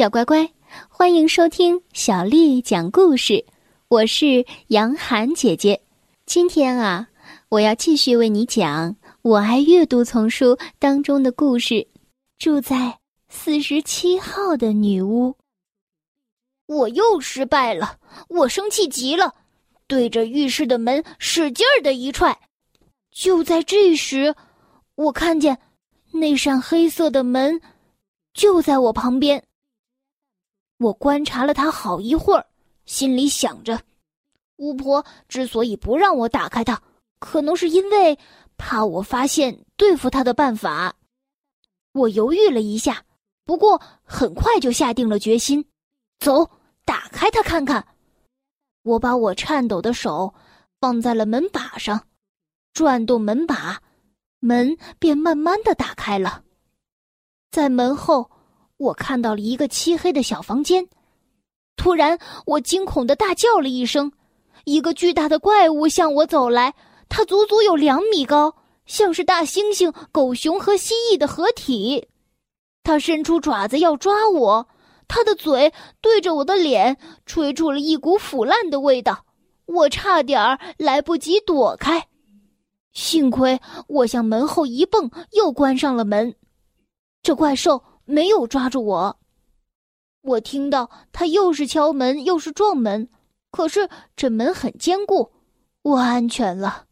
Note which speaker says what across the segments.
Speaker 1: 小乖乖，欢迎收听小丽讲故事。我是杨涵姐姐。今天啊，我要继续为你讲《我爱阅读》丛书当中的故事。住在四十七号的女巫，
Speaker 2: 我又失败了。我生气极了，对着浴室的门使劲儿的一踹。就在这时，我看见那扇黑色的门就在我旁边。我观察了他好一会儿，心里想着，巫婆之所以不让我打开它，可能是因为怕我发现对付她的办法。我犹豫了一下，不过很快就下定了决心，走，打开它看看。我把我颤抖的手放在了门把上，转动门把，门便慢慢的打开了。在门后。我看到了一个漆黑的小房间，突然我惊恐的大叫了一声，一个巨大的怪物向我走来，它足足有两米高，像是大猩猩、狗熊和蜥蜴的合体。它伸出爪子要抓我，它的嘴对着我的脸，吹出了一股腐烂的味道，我差点儿来不及躲开，幸亏我向门后一蹦，又关上了门。这怪兽。没有抓住我，我听到他又是敲门又是撞门，可是这门很坚固，我安全了。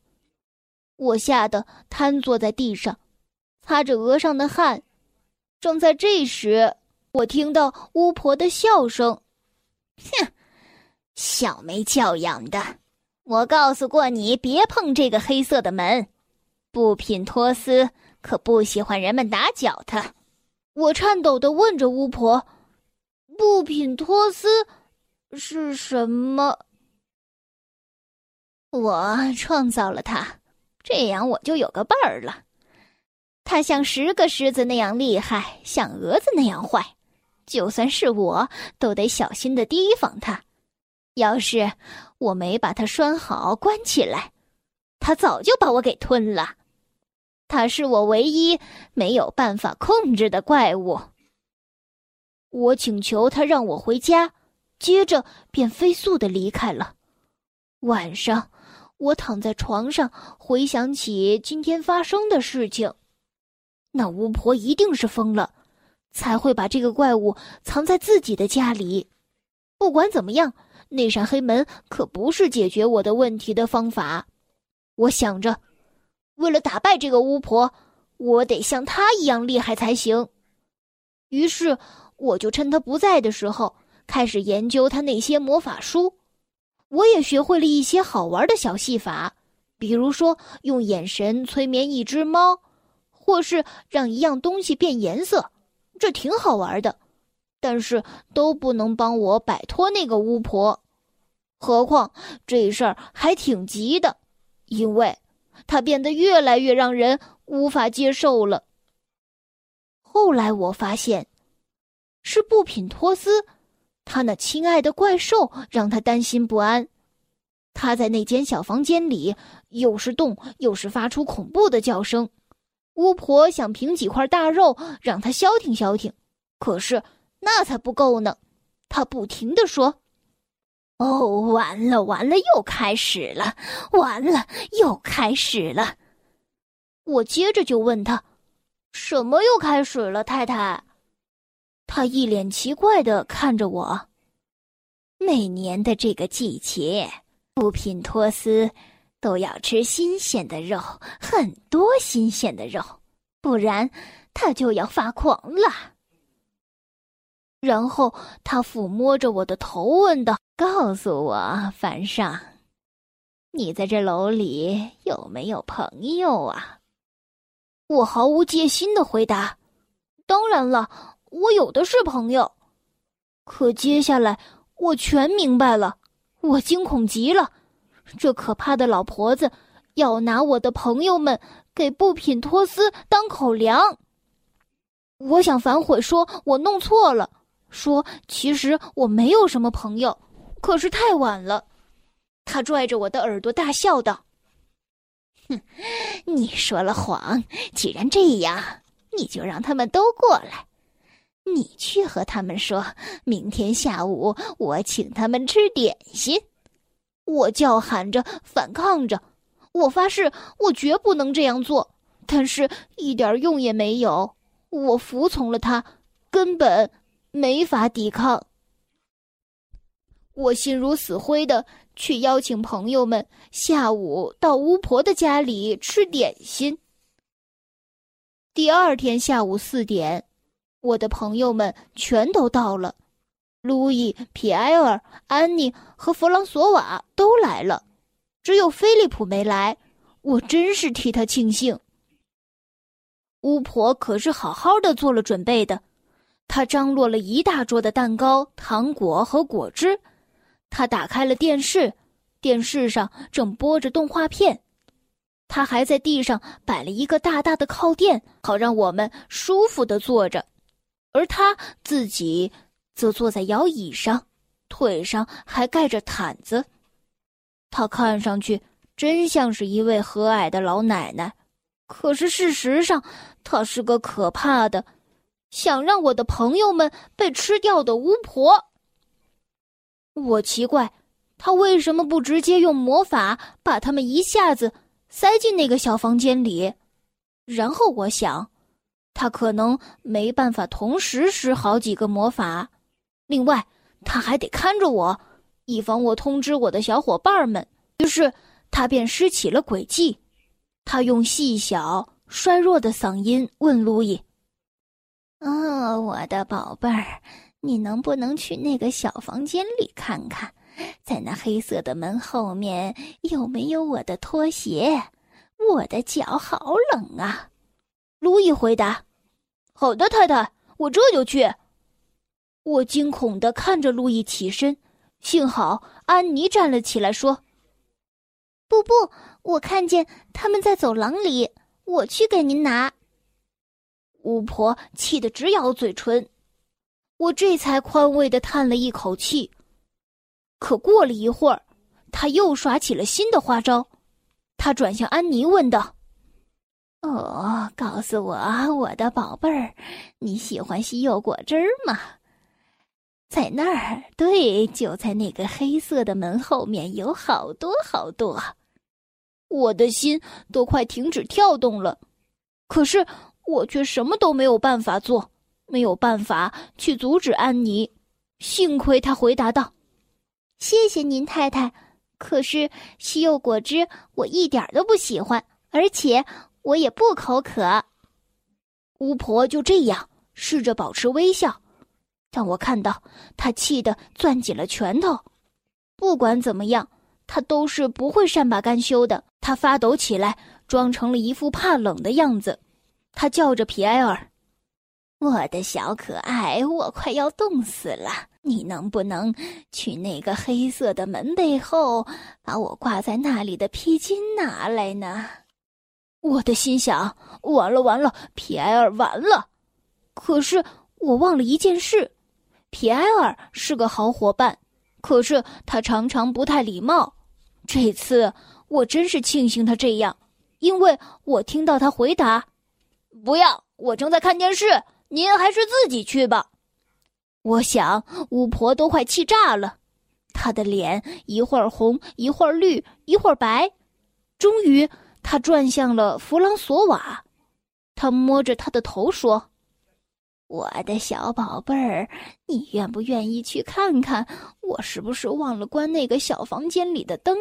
Speaker 2: 我吓得瘫坐在地上，擦着额上的汗。正在这时，我听到巫婆的笑声：“哼，小没教养的！我告诉过你别碰这个黑色的门，布品托斯可不喜欢人们打搅他。”我颤抖的问着巫婆：“布品托斯是什么？”我创造了他，这样我就有个伴儿了。他像十个狮子那样厉害，像蛾子那样坏，就算是我都得小心的提防他。要是我没把他拴好、关起来，他早就把我给吞了。他是我唯一没有办法控制的怪物。我请求他让我回家，接着便飞速的离开了。晚上，我躺在床上，回想起今天发生的事情。那巫婆一定是疯了，才会把这个怪物藏在自己的家里。不管怎么样，那扇黑门可不是解决我的问题的方法。我想着。为了打败这个巫婆，我得像她一样厉害才行。于是，我就趁她不在的时候，开始研究她那些魔法书。我也学会了一些好玩的小戏法，比如说用眼神催眠一只猫，或是让一样东西变颜色，这挺好玩的。但是都不能帮我摆脱那个巫婆。何况这事儿还挺急的，因为。他变得越来越让人无法接受了。后来我发现，是布品托斯，他那亲爱的怪兽让他担心不安。他在那间小房间里，又是动又是发出恐怖的叫声。巫婆想凭几块大肉让他消停消停，可是那才不够呢。他不停的说。哦，完了完了，又开始了！完了，又开始了！我接着就问他：“什么又开始了，太太？”他一脸奇怪的看着我。每年的这个季节，布品托斯都要吃新鲜的肉，很多新鲜的肉，不然他就要发狂了。然后他抚摸着我的头，问道：“告诉我，凡上，你在这楼里有没有朋友啊？”我毫无戒心的回答：“当然了，我有的是朋友。”可接下来我全明白了，我惊恐极了，这可怕的老婆子要拿我的朋友们给布品托斯当口粮。我想反悔，说我弄错了。说：“其实我没有什么朋友，可是太晚了。”他拽着我的耳朵大笑道：“哼，你说了谎。既然这样，你就让他们都过来。你去和他们说，明天下午我请他们吃点心。我叫喊着反抗着，我发誓我绝不能这样做，但是一点用也没有。我服从了他，根本没法抵抗。我心如死灰的去邀请朋友们下午到巫婆的家里吃点心。第二天下午四点，我的朋友们全都到了。路易、皮埃尔、安妮和弗朗索瓦都来了，只有菲利普没来。我真是替他庆幸。巫婆可是好好的做了准备的，他张罗了一大桌的蛋糕、糖果和果汁。他打开了电视，电视上正播着动画片。他还在地上摆了一个大大的靠垫，好让我们舒服的坐着，而他自己。则坐在摇椅上，腿上还盖着毯子。他看上去真像是一位和蔼的老奶奶，可是事实上，她是个可怕的、想让我的朋友们被吃掉的巫婆。我奇怪，她为什么不直接用魔法把他们一下子塞进那个小房间里？然后我想，她可能没办法同时施好几个魔法。另外，他还得看着我，以防我通知我的小伙伴们。于是，他便施起了诡计。他用细小、衰弱的嗓音问路易：“哦，我的宝贝儿，你能不能去那个小房间里看看，在那黑色的门后面有没有我的拖鞋？我的脚好冷啊！”路易回答：“好的，太太，我这就去。”我惊恐的看着路易起身，幸好安妮站了起来，说：“不不，我看见他们在走廊里，我去给您拿。”巫婆气得直咬嘴唇，我这才宽慰的叹了一口气。可过了一会儿，他又耍起了新的花招，他转向安妮问道：“哦，告诉我，我的宝贝儿，你喜欢西柚果汁吗？”在那儿，对，就在那个黑色的门后面，有好多好多。我的心都快停止跳动了，可是我却什么都没有办法做，没有办法去阻止安妮。幸亏他回答道：“谢谢您，太太。可是西柚果汁我一点都不喜欢，而且我也不口渴。”巫婆就这样试着保持微笑。但我看到她气得攥紧了拳头，不管怎么样，她都是不会善罢甘休的。她发抖起来，装成了一副怕冷的样子。他叫着皮埃尔：“我的小可爱，我快要冻死了，你能不能去那个黑色的门背后，把我挂在那里的披巾拿来呢？”我的心想：完了完了，皮埃尔完了。可是我忘了一件事。皮埃尔是个好伙伴，可是他常常不太礼貌。这次我真是庆幸他这样，因为我听到他回答：“不要，我正在看电视，您还是自己去吧。”我想巫婆都快气炸了，她的脸一会儿红，一会儿绿，一会儿白。终于，她转向了弗朗索瓦，他摸着他的头说。我的小宝贝儿，你愿不愿意去看看我是不是忘了关那个小房间里的灯？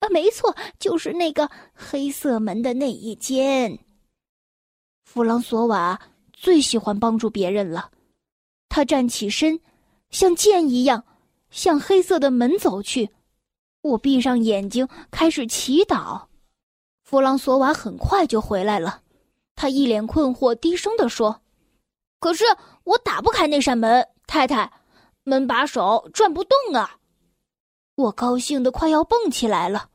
Speaker 2: 啊，没错，就是那个黑色门的那一间。弗朗索瓦最喜欢帮助别人了，他站起身，像箭一样向黑色的门走去。我闭上眼睛开始祈祷。弗朗索瓦很快就回来了，他一脸困惑，低声地说。可是我打不开那扇门，太太，门把手转不动啊！我高兴的快要蹦起来了。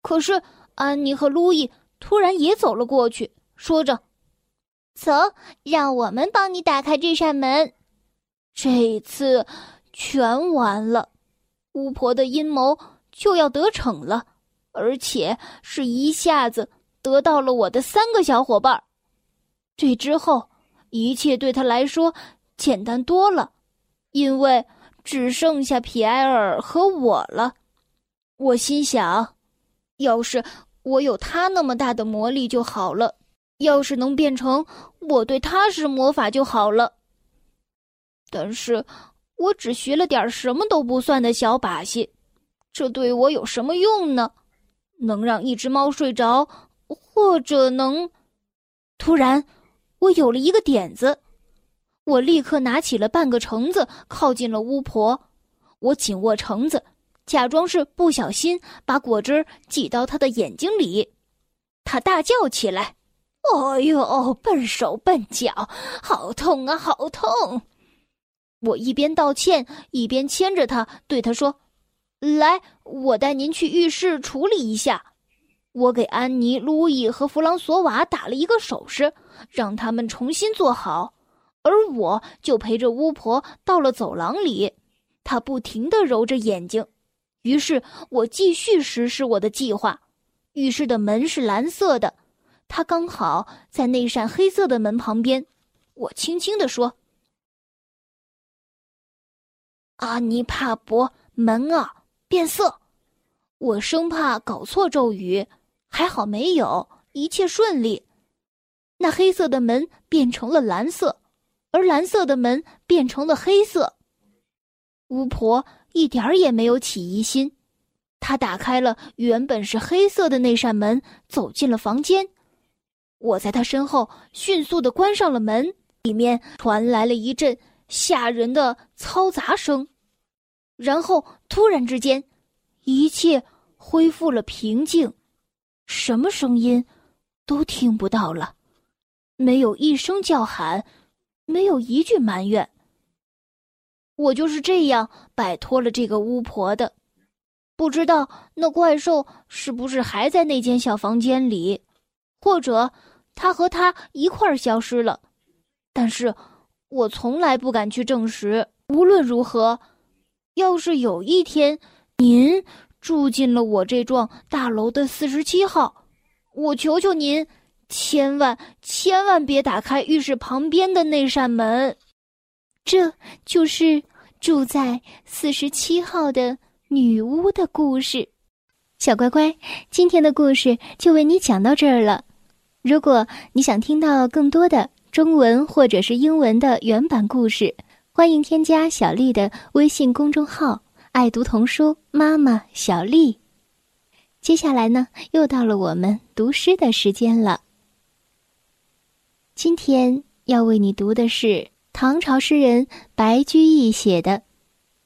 Speaker 2: 可是安妮和路易突然也走了过去，说着：“走，让我们帮你打开这扇门。”这一次全完了，巫婆的阴谋就要得逞了，而且是一下子得到了我的三个小伙伴。这之后。一切对他来说简单多了，因为只剩下皮埃尔和我了。我心想，要是我有他那么大的魔力就好了，要是能变成我对他施魔法就好了。但是，我只学了点什么都不算的小把戏，这对我有什么用呢？能让一只猫睡着，或者能……突然，我有了一个点子，我立刻拿起了半个橙子，靠近了巫婆。我紧握橙子，假装是不小心把果汁挤到她的眼睛里。她大叫起来：“哎呦，笨手笨脚，好痛啊，好痛！”我一边道歉，一边牵着她，对她说：“来，我带您去浴室处理一下。”我给安妮、路易和弗朗索瓦打了一个手势，让他们重新坐好，而我就陪着巫婆到了走廊里。她不停地揉着眼睛，于是我继续实施我的计划。浴室的门是蓝色的，他刚好在那扇黑色的门旁边。我轻轻地说：“阿尼帕伯，门啊，变色！”我生怕搞错咒语。还好没有，一切顺利。那黑色的门变成了蓝色，而蓝色的门变成了黑色。巫婆一点儿也没有起疑心，她打开了原本是黑色的那扇门，走进了房间。我在他身后迅速的关上了门，里面传来了一阵吓人的嘈杂声，然后突然之间，一切恢复了平静。什么声音都听不到了，没有一声叫喊，没有一句埋怨。我就是这样摆脱了这个巫婆的。不知道那怪兽是不是还在那间小房间里，或者他和他一块儿消失了。但是我从来不敢去证实。无论如何，要是有一天您……住进了我这幢大楼的四十七号，我求求您，千万千万别打开浴室旁边的那扇门。
Speaker 1: 这就是住在四十七号的女巫的故事。小乖乖，今天的故事就为你讲到这儿了。如果你想听到更多的中文或者是英文的原版故事，欢迎添加小丽的微信公众号。爱读童书，妈妈小丽。接下来呢，又到了我们读诗的时间了。今天要为你读的是唐朝诗人白居易写的《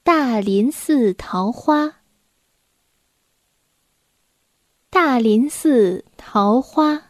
Speaker 1: 大林寺桃花》。大林寺桃花，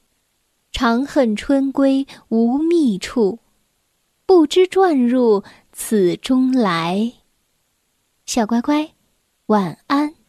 Speaker 1: 长恨春归无觅处，不知转入此中来。小乖乖，晚安。